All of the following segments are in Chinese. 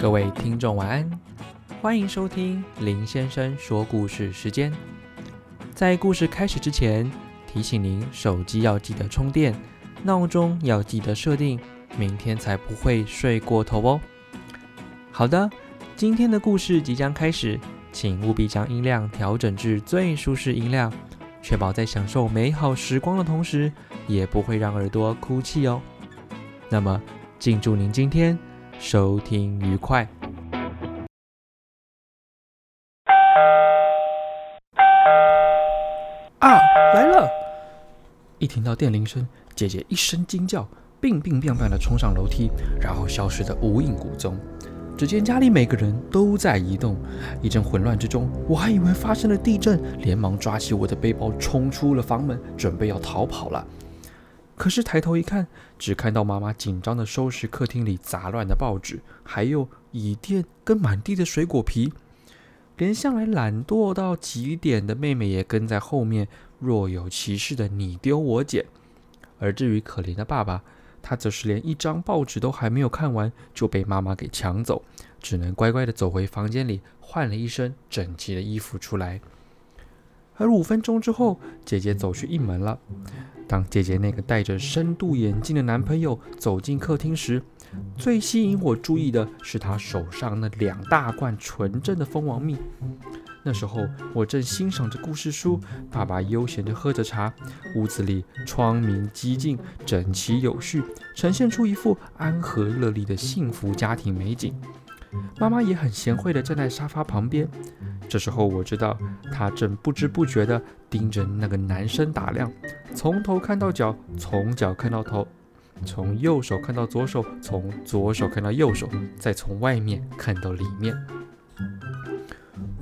各位听众晚安，欢迎收听林先生说故事时间。在故事开始之前，提醒您手机要记得充电，闹钟要记得设定，明天才不会睡过头哦。好的，今天的故事即将开始，请务必将音量调整至最舒适音量，确保在享受美好时光的同时，也不会让耳朵哭泣哦。那么，敬祝您今天收听愉快。啊，来了！一听到电铃声，姐姐一声惊叫，病病病病的冲上楼梯，然后消失得无影无踪。只见家里每个人都在移动，一阵混乱之中，我还以为发生了地震，连忙抓起我的背包，冲出了房门，准备要逃跑了。可是抬头一看，只看到妈妈紧张的收拾客厅里杂乱的报纸，还有椅垫跟满地的水果皮，连向来懒惰到极点的妹妹也跟在后面，若有其事的你丢我捡。而至于可怜的爸爸，他则是连一张报纸都还没有看完，就被妈妈给抢走，只能乖乖的走回房间里，换了一身整齐的衣服出来。而五分钟之后，姐姐走去应门了。当姐姐那个戴着深度眼镜的男朋友走进客厅时，最吸引我注意的是他手上那两大罐纯正的蜂王蜜。那时候我正欣赏着故事书，爸爸悠闲地喝着茶，屋子里窗明几净，整齐有序，呈现出一副安和乐利的幸福家庭美景。妈妈也很贤惠地站在沙发旁边。这时候我知道，她正不知不觉地盯着那个男生打量，从头看到脚，从脚看到头，从右手看到左手，从左手看到右手，再从外面看到里面。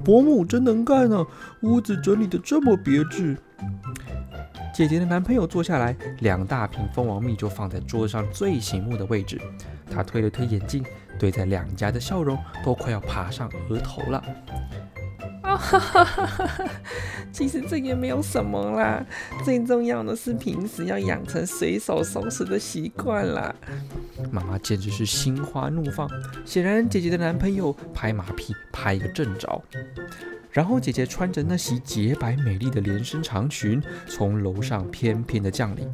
伯母真能干啊，屋子整理得这么别致。姐姐的男朋友坐下来，两大瓶蜂王蜜就放在桌子上最醒目的位置。他推了推眼镜，对在两家的笑容都快要爬上额头了。哈哈哈哈哈！其实这也没有什么啦，最重要的是平时要养成随手收拾的习惯啦。妈妈简直是心花怒放，显然姐姐的男朋友拍马屁拍个正着。然后姐姐穿着那袭洁白美丽的连身长裙，从楼上翩翩的降临。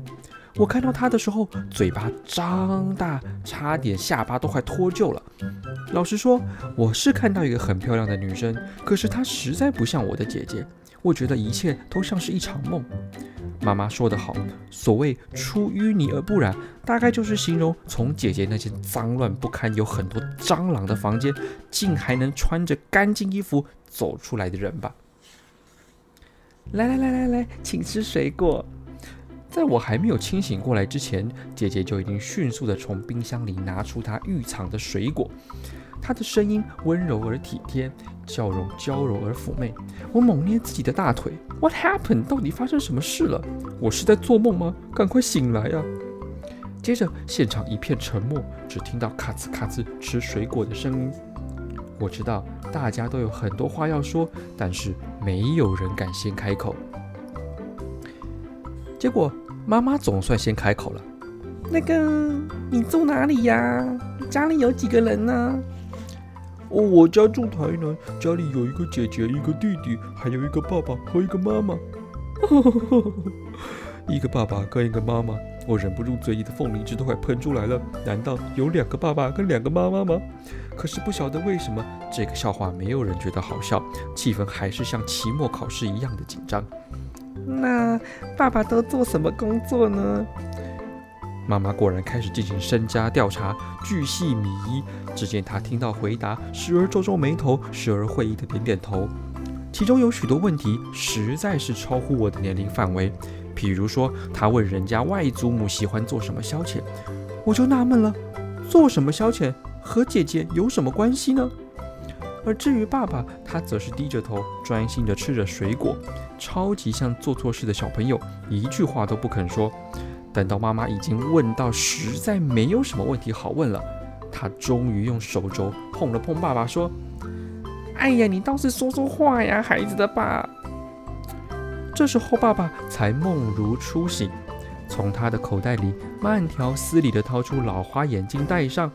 我看到她的时候，嘴巴张大，差点下巴都快脱臼了。老实说，我是看到一个很漂亮的女生，可是她实在不像我的姐姐。我觉得一切都像是一场梦。妈妈说得好，所谓出淤泥而不染，大概就是形容从姐姐那间脏乱不堪、有很多蟑螂的房间，竟还能穿着干净衣服走出来的人吧。来来来来来，请吃水果。在我还没有清醒过来之前，姐姐就已经迅速地从冰箱里拿出她预藏的水果。她的声音温柔而体贴，笑容娇柔而妩媚。我猛捏自己的大腿，What happened？到底发生什么事了？我是在做梦吗？赶快醒来啊！接着，现场一片沉默，只听到咔吱咔吱吃水果的声音。我知道大家都有很多话要说，但是没有人敢先开口。结果。妈妈总算先开口了：“那个，你住哪里呀？家里有几个人呢？”“哦，我家住台南，家里有一个姐姐，一个弟弟，还有一个爸爸和一个妈妈。”“一个爸爸跟一个妈妈，我忍不住嘴里的凤梨汁都快喷出来了。难道有两个爸爸跟两个妈妈吗？可是不晓得为什么，这个笑话没有人觉得好笑，气氛还是像期末考试一样的紧张。”那爸爸都做什么工作呢？妈妈果然开始进行身家调查，巨细靡遗。只见她听到回答，时而皱皱眉头，时而会意的点点头。其中有许多问题实在是超乎我的年龄范围。譬如说，她问人家外祖母喜欢做什么消遣，我就纳闷了：做什么消遣和姐姐有什么关系呢？而至于爸爸，他则是低着头，专心地吃着水果，超级像做错事的小朋友，一句话都不肯说。等到妈妈已经问到实在没有什么问题好问了，他终于用手肘碰了碰爸爸，说：“哎呀，你倒是说说话呀，孩子的爸。”这时候爸爸才梦如初醒，从他的口袋里慢条斯理地掏出老花眼镜戴上。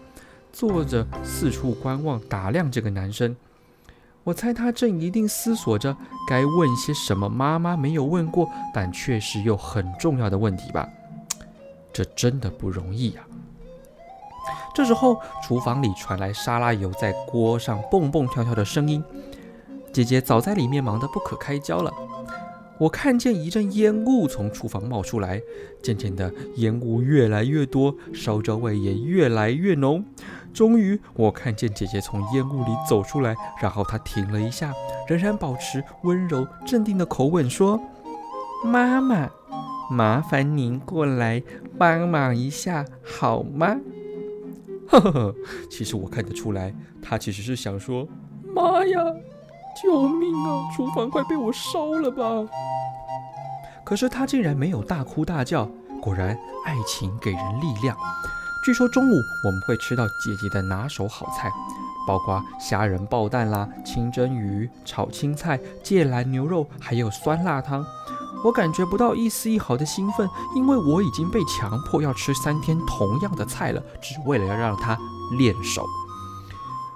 坐着四处观望，打量这个男生。我猜他正一定思索着该问些什么妈妈没有问过，但确实又很重要的问题吧。这真的不容易呀。这时候，厨房里传来沙拉油在锅上蹦蹦跳跳的声音。姐姐早在里面忙得不可开交了。我看见一阵烟雾从厨房冒出来，渐渐的烟雾越来越多，烧焦味也越来越浓。终于，我看见姐姐从烟雾里走出来，然后她停了一下，仍然保持温柔镇定的口吻说：“妈妈，麻烦您过来帮忙一下好吗？” 呵呵呵，其实我看得出来，她其实是想说：“妈呀！”救命啊！厨房快被我烧了吧！可是他竟然没有大哭大叫。果然，爱情给人力量。据说中午我们会吃到姐姐的拿手好菜，包括虾仁爆蛋啦、清蒸鱼、炒青菜、芥蓝牛肉，还有酸辣汤。我感觉不到一丝一毫的兴奋，因为我已经被强迫要吃三天同样的菜了，只为了要让他练手。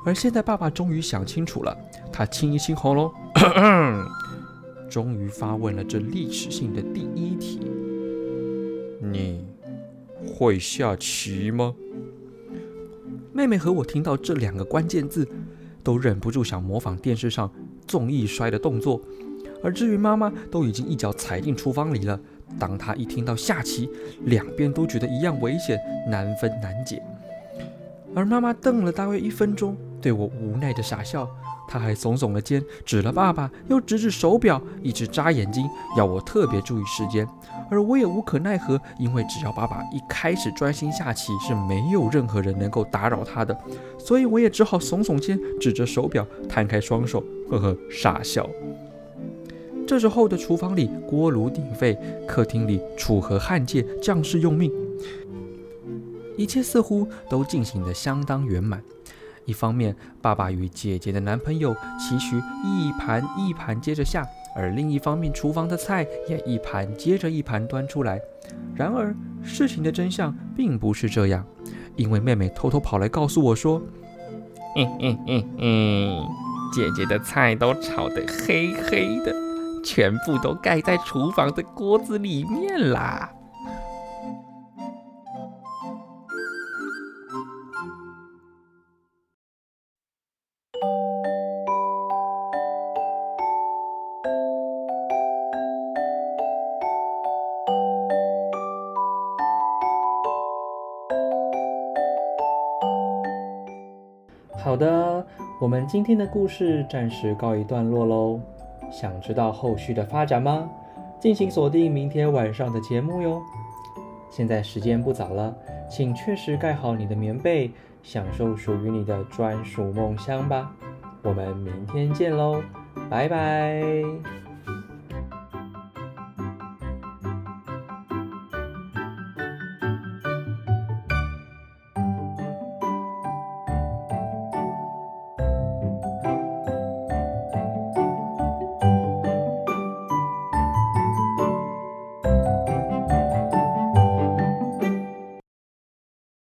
而现在，爸爸终于想清楚了。他清一清喉咙，终于发问了这历史性的第一题：“你会下棋吗？”妹妹和我听到这两个关键字，都忍不住想模仿电视上纵意摔的动作。而至于妈妈，都已经一脚踩进厨房里了。当她一听到下棋，两边都觉得一样危险，难分难解。而妈妈瞪了大约一分钟。对我无奈的傻笑，他还耸耸了肩，指了爸爸，又指指手表，一直眨眼睛，要我特别注意时间。而我也无可奈何，因为只要爸爸一开始专心下棋，是没有任何人能够打扰他的。所以我也只好耸耸肩，指着手表，摊开双手，呵呵傻笑。这时候的厨房里锅炉鼎沸，客厅里楚河汉界，将士用命，一切似乎都进行得相当圆满。一方面，爸爸与姐姐的男朋友期许一盘一盘接着下，而另一方面，厨房的菜也一盘接着一盘端出来。然而，事情的真相并不是这样，因为妹妹偷偷跑来告诉我说：“嗯嗯嗯嗯，姐姐的菜都炒得黑黑的，全部都盖在厨房的锅子里面啦。”好的，我们今天的故事暂时告一段落喽。想知道后续的发展吗？敬请锁定明天晚上的节目哟。现在时间不早了，请确实盖好你的棉被，享受属于你的专属梦乡吧。我们明天见喽，拜拜。